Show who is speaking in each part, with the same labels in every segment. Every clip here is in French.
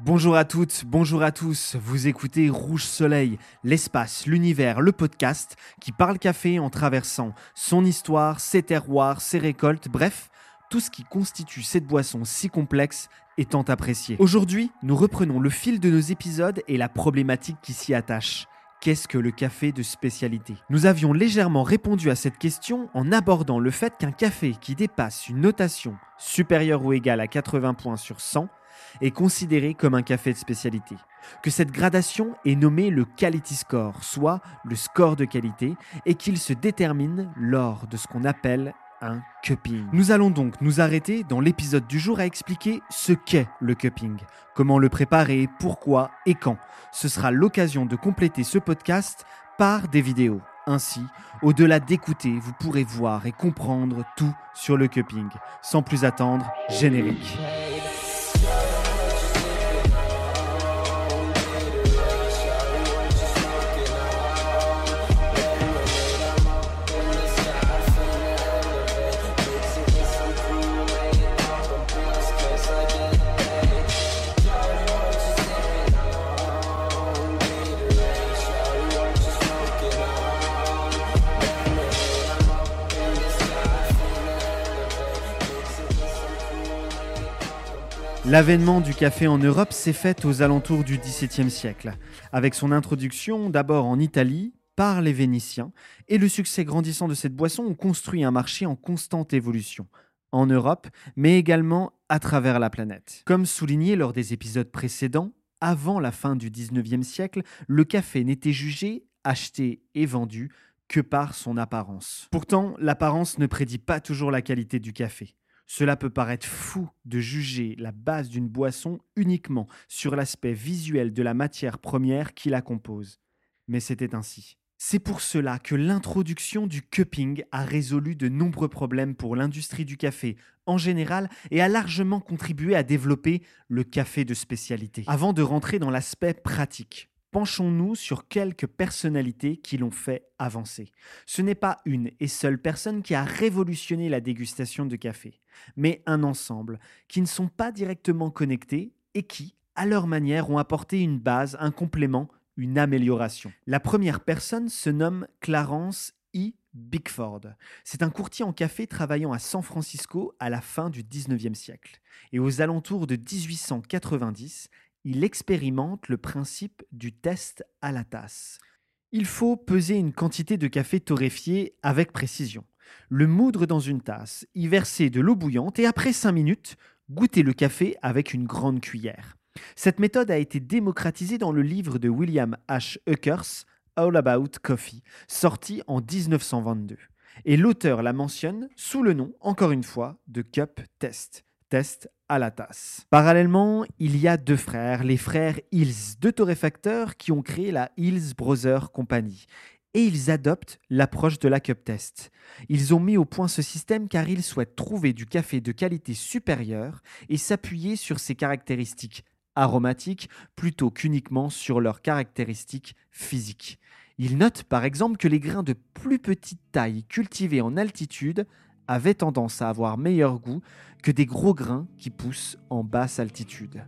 Speaker 1: Bonjour à toutes, bonjour à tous. Vous écoutez Rouge Soleil, l'espace, l'univers, le podcast qui parle café en traversant son histoire, ses terroirs, ses récoltes, bref, tout ce qui constitue cette boisson si complexe et tant appréciée. Aujourd'hui, nous reprenons le fil de nos épisodes et la problématique qui s'y attache. Qu'est-ce que le café de spécialité? Nous avions légèrement répondu à cette question en abordant le fait qu'un café qui dépasse une notation supérieure ou égale à 80 points sur 100 est considéré comme un café de spécialité. Que cette gradation est nommée le quality score, soit le score de qualité, et qu'il se détermine lors de ce qu'on appelle un cupping. Nous allons donc nous arrêter dans l'épisode du jour à expliquer ce qu'est le cupping, comment le préparer, pourquoi et quand. Ce sera l'occasion de compléter ce podcast par des vidéos. Ainsi, au-delà d'écouter, vous pourrez voir et comprendre tout sur le cupping. Sans plus attendre, générique. L'avènement du café en Europe s'est fait aux alentours du XVIIe siècle, avec son introduction d'abord en Italie par les Vénitiens, et le succès grandissant de cette boisson ont construit un marché en constante évolution, en Europe, mais également à travers la planète. Comme souligné lors des épisodes précédents, avant la fin du XIXe siècle, le café n'était jugé, acheté et vendu que par son apparence. Pourtant, l'apparence ne prédit pas toujours la qualité du café. Cela peut paraître fou de juger la base d'une boisson uniquement sur l'aspect visuel de la matière première qui la compose. Mais c'était ainsi. C'est pour cela que l'introduction du cupping a résolu de nombreux problèmes pour l'industrie du café en général et a largement contribué à développer le café de spécialité. Avant de rentrer dans l'aspect pratique, penchons-nous sur quelques personnalités qui l'ont fait avancer. Ce n'est pas une et seule personne qui a révolutionné la dégustation de café, mais un ensemble qui ne sont pas directement connectés et qui, à leur manière, ont apporté une base, un complément, une amélioration. La première personne se nomme Clarence E. Bickford. C'est un courtier en café travaillant à San Francisco à la fin du 19e siècle. Et aux alentours de 1890, il expérimente le principe du test à la tasse. Il faut peser une quantité de café torréfié avec précision, le moudre dans une tasse, y verser de l'eau bouillante et après 5 minutes, goûter le café avec une grande cuillère. Cette méthode a été démocratisée dans le livre de William H. Eckers, All About Coffee, sorti en 1922. Et l'auteur la mentionne sous le nom, encore une fois, de Cup Test test à la tasse. Parallèlement, il y a deux frères, les frères Hills, deux torréfacteurs qui ont créé la Hills Brother Company. Et ils adoptent l'approche de la cup test. Ils ont mis au point ce système car ils souhaitent trouver du café de qualité supérieure et s'appuyer sur ses caractéristiques aromatiques plutôt qu'uniquement sur leurs caractéristiques physiques. Ils notent par exemple que les grains de plus petite taille cultivés en altitude avait tendance à avoir meilleur goût que des gros grains qui poussent en basse altitude.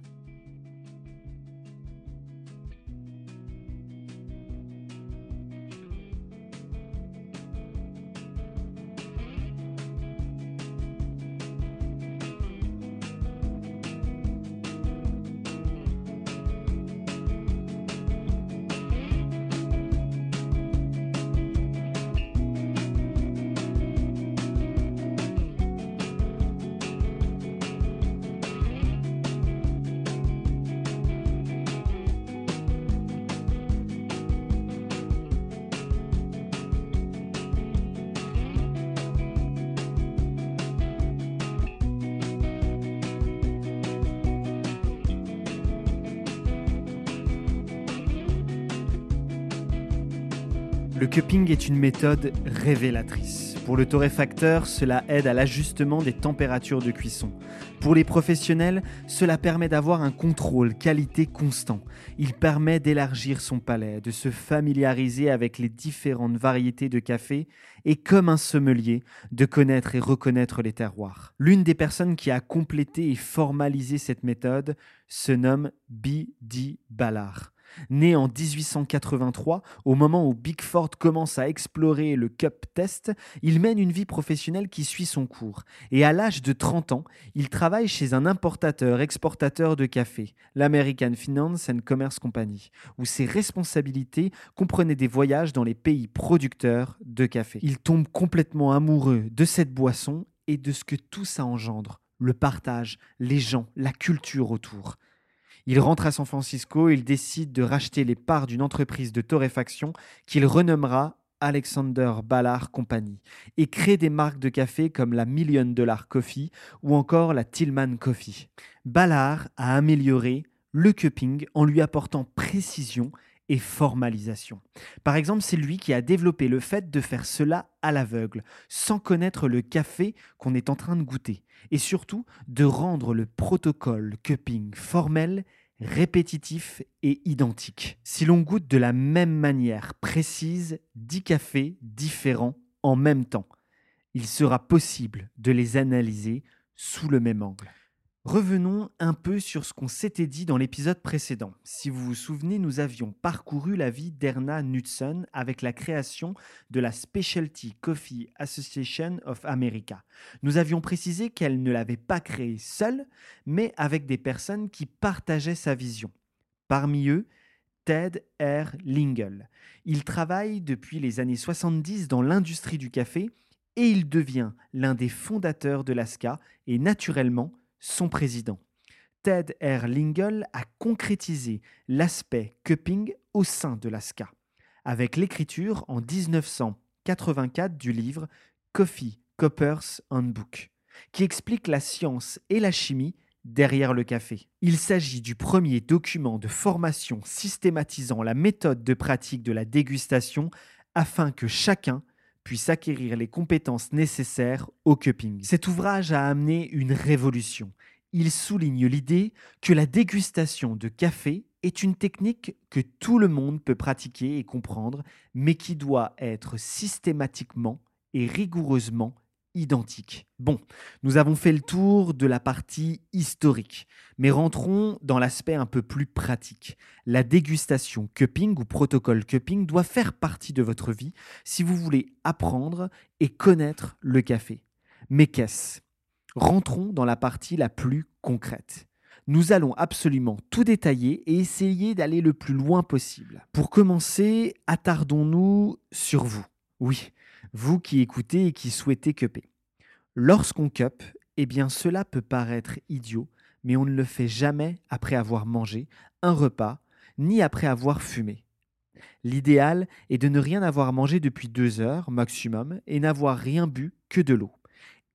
Speaker 1: Le cupping est une méthode révélatrice. Pour le torréfacteur, cela aide à l'ajustement des températures de cuisson. Pour les professionnels, cela permet d'avoir un contrôle qualité constant. Il permet d'élargir son palais, de se familiariser avec les différentes variétés de café et, comme un sommelier, de connaître et reconnaître les terroirs. L'une des personnes qui a complété et formalisé cette méthode se nomme B.D. Ballard. Né en 1883, au moment où Bigford commence à explorer le Cup Test, il mène une vie professionnelle qui suit son cours. Et à l'âge de 30 ans, il travaille chez un importateur-exportateur de café, l'American Finance and Commerce Company, où ses responsabilités comprenaient des voyages dans les pays producteurs de café. Il tombe complètement amoureux de cette boisson et de ce que tout ça engendre, le partage, les gens, la culture autour. Il rentre à San Francisco et il décide de racheter les parts d'une entreprise de torréfaction qu'il renommera Alexander Ballard Company et crée des marques de café comme la Million Dollar Coffee ou encore la Tillman Coffee. Ballard a amélioré le cupping en lui apportant précision et formalisation. Par exemple, c'est lui qui a développé le fait de faire cela à l'aveugle, sans connaître le café qu'on est en train de goûter, et surtout de rendre le protocole cupping formel répétitif et identique. Si l'on goûte de la même manière précise 10 cafés différents en même temps, il sera possible de les analyser sous le même angle. Revenons un peu sur ce qu'on s'était dit dans l'épisode précédent. Si vous vous souvenez, nous avions parcouru la vie d'Erna Knudsen avec la création de la Specialty Coffee Association of America. Nous avions précisé qu'elle ne l'avait pas créée seule, mais avec des personnes qui partageaient sa vision. Parmi eux, Ted R. Lingle. Il travaille depuis les années 70 dans l'industrie du café et il devient l'un des fondateurs de l'ASCA et naturellement son président. Ted R. Lingle a concrétisé l'aspect cupping au sein de l'ASCA, avec l'écriture en 1984 du livre Coffee Copper's Handbook, qui explique la science et la chimie derrière le café. Il s'agit du premier document de formation systématisant la méthode de pratique de la dégustation afin que chacun puisse acquérir les compétences nécessaires au cupping. Cet ouvrage a amené une révolution. Il souligne l'idée que la dégustation de café est une technique que tout le monde peut pratiquer et comprendre, mais qui doit être systématiquement et rigoureusement identique. Bon, nous avons fait le tour de la partie historique, mais rentrons dans l'aspect un peu plus pratique. La dégustation cupping ou protocole cupping doit faire partie de votre vie si vous voulez apprendre et connaître le café. Mais qu'est-ce? Rentrons dans la partie la plus concrète. Nous allons absolument tout détailler et essayer d'aller le plus loin possible. Pour commencer, attardons-nous sur vous. Oui, vous qui écoutez et qui souhaitez cuper. Lorsqu'on cup, eh bien cela peut paraître idiot, mais on ne le fait jamais après avoir mangé un repas, ni après avoir fumé. L'idéal est de ne rien avoir mangé depuis deux heures maximum et n'avoir rien bu que de l'eau.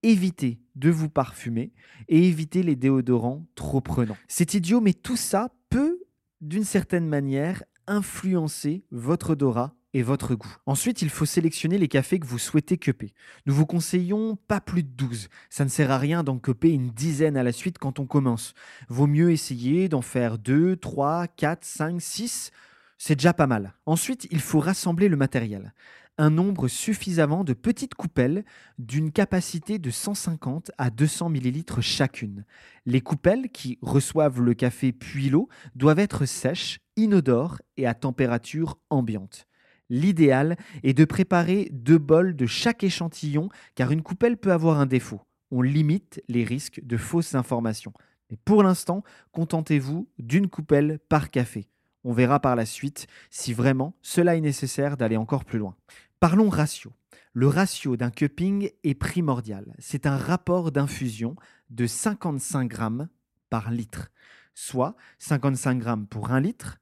Speaker 1: Évitez de vous parfumer et évitez les déodorants trop prenants. C'est idiot, mais tout ça peut, d'une certaine manière, influencer votre odorat votre goût. Ensuite, il faut sélectionner les cafés que vous souhaitez cuper. Nous vous conseillons pas plus de 12. Ça ne sert à rien d'en cuper une dizaine à la suite quand on commence. Vaut mieux essayer d'en faire 2, 3, 4, 5, 6. C'est déjà pas mal. Ensuite, il faut rassembler le matériel. Un nombre suffisamment de petites coupelles d'une capacité de 150 à 200 ml chacune. Les coupelles qui reçoivent le café puis l'eau doivent être sèches, inodores et à température ambiante. L'idéal est de préparer deux bols de chaque échantillon car une coupelle peut avoir un défaut. On limite les risques de fausses informations. Mais pour l'instant, contentez-vous d'une coupelle par café. On verra par la suite si vraiment cela est nécessaire d'aller encore plus loin. Parlons ratio. Le ratio d'un cupping est primordial. C'est un rapport d'infusion de 55 grammes par litre, soit 55 grammes pour 1 litre,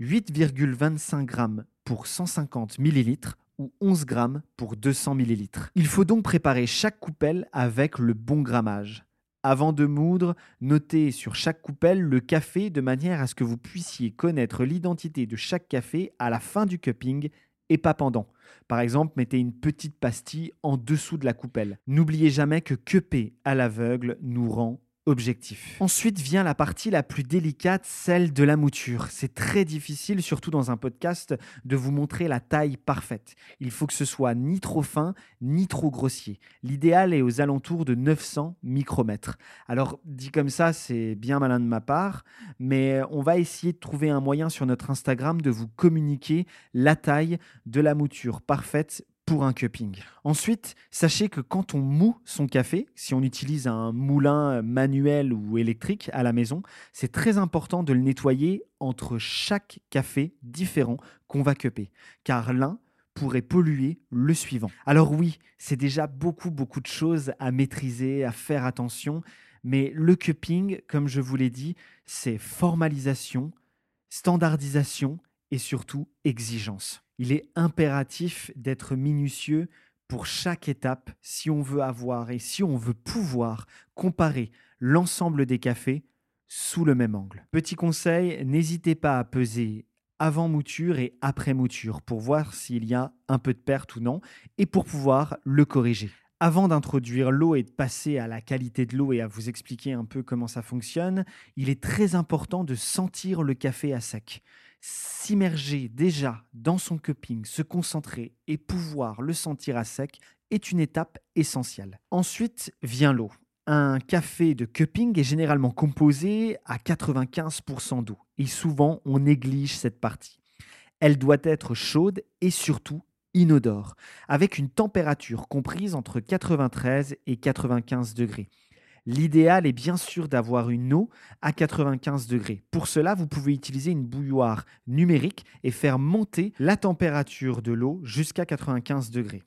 Speaker 1: 8,25 grammes pour 150 ml ou 11 grammes pour 200 ml. Il faut donc préparer chaque coupelle avec le bon grammage. Avant de moudre, notez sur chaque coupelle le café de manière à ce que vous puissiez connaître l'identité de chaque café à la fin du cupping et pas pendant. Par exemple, mettez une petite pastille en dessous de la coupelle. N'oubliez jamais que cupper à l'aveugle nous rend Ensuite vient la partie la plus délicate, celle de la mouture. C'est très difficile, surtout dans un podcast, de vous montrer la taille parfaite. Il faut que ce soit ni trop fin, ni trop grossier. L'idéal est aux alentours de 900 micromètres. Alors, dit comme ça, c'est bien malin de ma part, mais on va essayer de trouver un moyen sur notre Instagram de vous communiquer la taille de la mouture parfaite un cupping. Ensuite, sachez que quand on moue son café, si on utilise un moulin manuel ou électrique à la maison, c'est très important de le nettoyer entre chaque café différent qu'on va cupper, car l'un pourrait polluer le suivant. Alors oui, c'est déjà beaucoup beaucoup de choses à maîtriser, à faire attention, mais le cupping, comme je vous l'ai dit, c'est formalisation, standardisation et surtout exigence. Il est impératif d'être minutieux pour chaque étape si on veut avoir et si on veut pouvoir comparer l'ensemble des cafés sous le même angle. Petit conseil, n'hésitez pas à peser avant mouture et après mouture pour voir s'il y a un peu de perte ou non et pour pouvoir le corriger. Avant d'introduire l'eau et de passer à la qualité de l'eau et à vous expliquer un peu comment ça fonctionne, il est très important de sentir le café à sec s'immerger déjà dans son cupping, se concentrer et pouvoir le sentir à sec est une étape essentielle. Ensuite vient l'eau. Un café de cupping est généralement composé à 95% d'eau et souvent on néglige cette partie. Elle doit être chaude et surtout inodore, avec une température comprise entre 93 et 95 degrés. L'idéal est bien sûr d'avoir une eau à 95 degrés. Pour cela, vous pouvez utiliser une bouilloire numérique et faire monter la température de l'eau jusqu'à 95 degrés.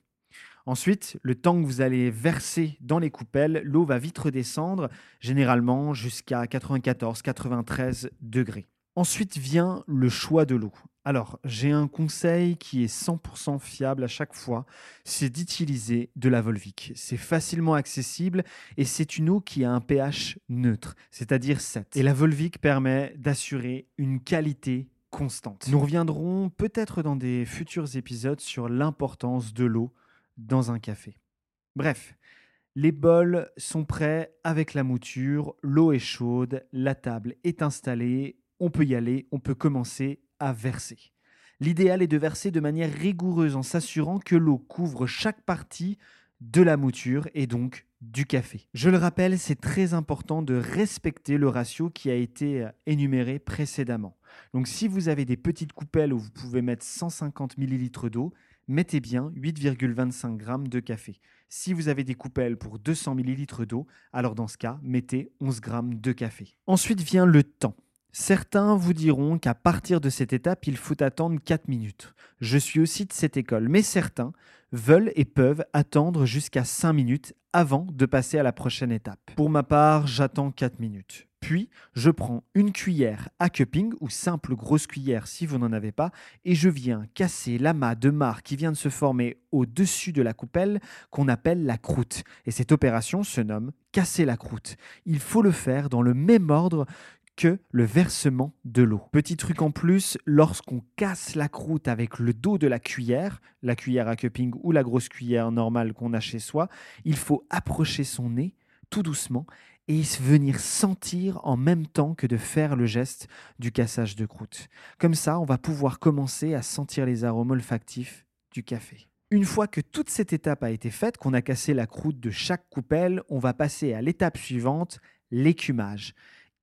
Speaker 1: Ensuite, le temps que vous allez verser dans les coupelles, l'eau va vite redescendre, généralement jusqu'à 94-93 degrés. Ensuite vient le choix de l'eau. Alors, j'ai un conseil qui est 100% fiable à chaque fois, c'est d'utiliser de la Volvic. C'est facilement accessible et c'est une eau qui a un pH neutre, c'est-à-dire 7. Et la Volvic permet d'assurer une qualité constante. Nous reviendrons peut-être dans des futurs épisodes sur l'importance de l'eau dans un café. Bref, les bols sont prêts avec la mouture, l'eau est chaude, la table est installée on peut y aller, on peut commencer verser. L'idéal est de verser de manière rigoureuse en s'assurant que l'eau couvre chaque partie de la mouture et donc du café. Je le rappelle, c'est très important de respecter le ratio qui a été euh, énuméré précédemment. Donc si vous avez des petites coupelles où vous pouvez mettre 150 ml d'eau, mettez bien 8,25 g de café. Si vous avez des coupelles pour 200 ml d'eau, alors dans ce cas, mettez 11 g de café. Ensuite vient le temps. Certains vous diront qu'à partir de cette étape, il faut attendre 4 minutes. Je suis aussi de cette école, mais certains veulent et peuvent attendre jusqu'à 5 minutes avant de passer à la prochaine étape. Pour ma part, j'attends 4 minutes. Puis, je prends une cuillère à cupping ou simple grosse cuillère si vous n'en avez pas et je viens casser l'amas de marc qui vient de se former au-dessus de la coupelle qu'on appelle la croûte. Et cette opération se nomme casser la croûte. Il faut le faire dans le même ordre que le versement de l'eau. Petit truc en plus, lorsqu'on casse la croûte avec le dos de la cuillère, la cuillère à cupping ou la grosse cuillère normale qu'on a chez soi, il faut approcher son nez tout doucement et venir sentir en même temps que de faire le geste du cassage de croûte. Comme ça, on va pouvoir commencer à sentir les arômes olfactifs du café. Une fois que toute cette étape a été faite, qu'on a cassé la croûte de chaque coupelle, on va passer à l'étape suivante, l'écumage.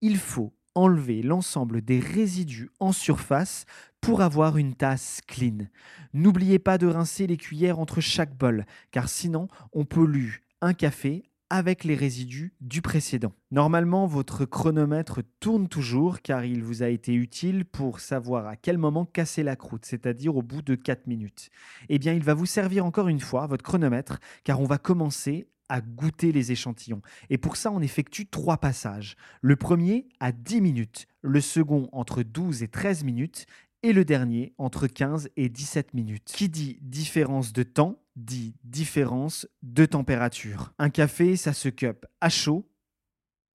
Speaker 1: Il faut enlever l'ensemble des résidus en surface pour avoir une tasse clean. N'oubliez pas de rincer les cuillères entre chaque bol, car sinon on pollue un café avec les résidus du précédent. Normalement, votre chronomètre tourne toujours car il vous a été utile pour savoir à quel moment casser la croûte, c'est-à-dire au bout de 4 minutes. Eh bien, il va vous servir encore une fois, votre chronomètre, car on va commencer à goûter les échantillons. Et pour ça, on effectue trois passages. Le premier à 10 minutes, le second entre 12 et 13 minutes, et le dernier entre 15 et 17 minutes. Qui dit différence de temps dit différence de température. Un café, ça se cup à chaud,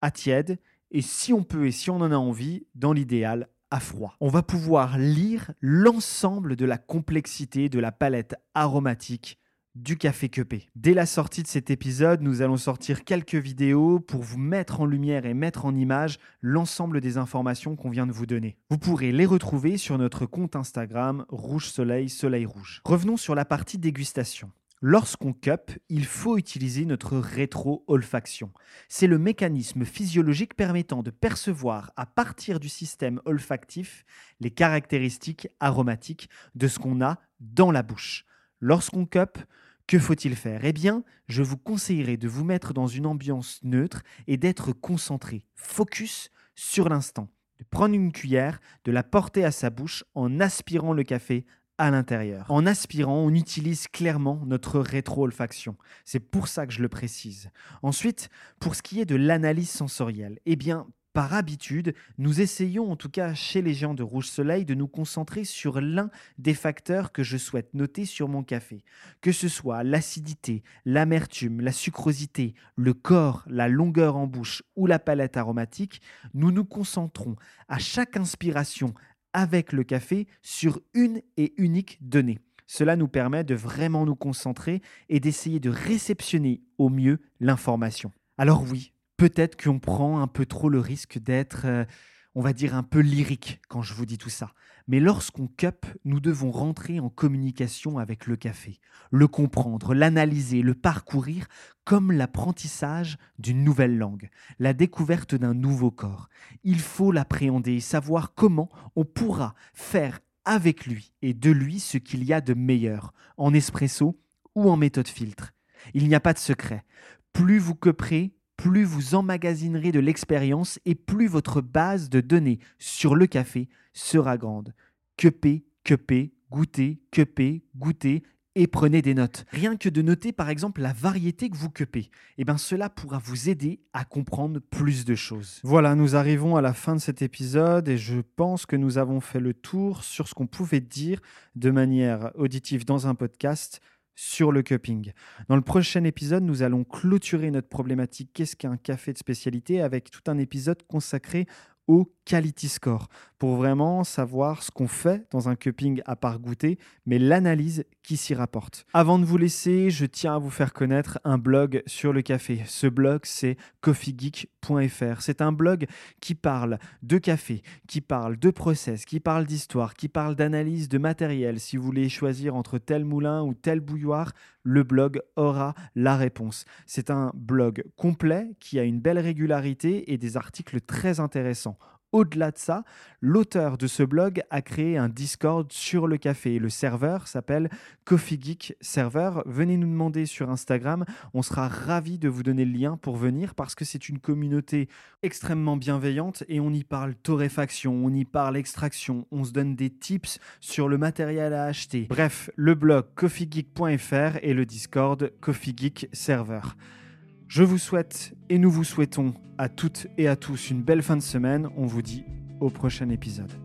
Speaker 1: à tiède, et si on peut et si on en a envie, dans l'idéal, à froid. On va pouvoir lire l'ensemble de la complexité de la palette aromatique du café Quepé. Dès la sortie de cet épisode, nous allons sortir quelques vidéos pour vous mettre en lumière et mettre en image l'ensemble des informations qu'on vient de vous donner. Vous pourrez les retrouver sur notre compte Instagram Rouge Soleil Soleil Rouge. Revenons sur la partie dégustation. Lorsqu'on cup, il faut utiliser notre rétro-olfaction. C'est le mécanisme physiologique permettant de percevoir à partir du système olfactif les caractéristiques aromatiques de ce qu'on a dans la bouche. Lorsqu'on cup, que faut-il faire? Eh bien, je vous conseillerais de vous mettre dans une ambiance neutre et d'être concentré, focus sur l'instant. De prendre une cuillère, de la porter à sa bouche en aspirant le café à l'intérieur. En aspirant, on utilise clairement notre rétro-olfaction. C'est pour ça que je le précise. Ensuite, pour ce qui est de l'analyse sensorielle, eh bien, par habitude, nous essayons, en tout cas chez les gens de Rouge Soleil, de nous concentrer sur l'un des facteurs que je souhaite noter sur mon café. Que ce soit l'acidité, l'amertume, la sucrosité, le corps, la longueur en bouche ou la palette aromatique, nous nous concentrons à chaque inspiration avec le café sur une et unique donnée. Cela nous permet de vraiment nous concentrer et d'essayer de réceptionner au mieux l'information. Alors oui, peut-être qu'on prend un peu trop le risque d'être, euh, on va dire, un peu lyrique quand je vous dis tout ça. Mais lorsqu'on cup, nous devons rentrer en communication avec le café, le comprendre, l'analyser, le parcourir comme l'apprentissage d'une nouvelle langue, la découverte d'un nouveau corps. Il faut l'appréhender et savoir comment on pourra faire avec lui et de lui ce qu'il y a de meilleur, en espresso ou en méthode filtre. Il n'y a pas de secret. Plus vous cuperez, plus vous emmagasinerez de l'expérience et plus votre base de données sur le café sera grande. Quepez, quepez, goûtez, quepez, goûtez et prenez des notes. Rien que de noter par exemple la variété que vous quepez, eh bien cela pourra vous aider à comprendre plus de choses. Voilà, nous arrivons à la fin de cet épisode et je pense que nous avons fait le tour sur ce qu'on pouvait dire de manière auditive dans un podcast sur le cupping. Dans le prochain épisode, nous allons clôturer notre problématique qu'est-ce qu'un café de spécialité avec tout un épisode consacré au quality score pour vraiment savoir ce qu'on fait dans un cupping à part goûter, mais l'analyse qui s'y rapporte. Avant de vous laisser, je tiens à vous faire connaître un blog sur le café. Ce blog, c'est coffeegeek.fr. C'est un blog qui parle de café, qui parle de process, qui parle d'histoire, qui parle d'analyse de matériel. Si vous voulez choisir entre tel moulin ou tel bouilloire, le blog aura la réponse. C'est un blog complet qui a une belle régularité et des articles très intéressants. Au-delà de ça, l'auteur de ce blog a créé un Discord sur le café. Le serveur s'appelle Coffee Geek Server. Venez nous demander sur Instagram. On sera ravis de vous donner le lien pour venir parce que c'est une communauté extrêmement bienveillante et on y parle torréfaction, on y parle extraction, on se donne des tips sur le matériel à acheter. Bref, le blog coffeegeek.fr et le Discord Coffee Geek Server. Je vous souhaite et nous vous souhaitons à toutes et à tous une belle fin de semaine. On vous dit au prochain épisode.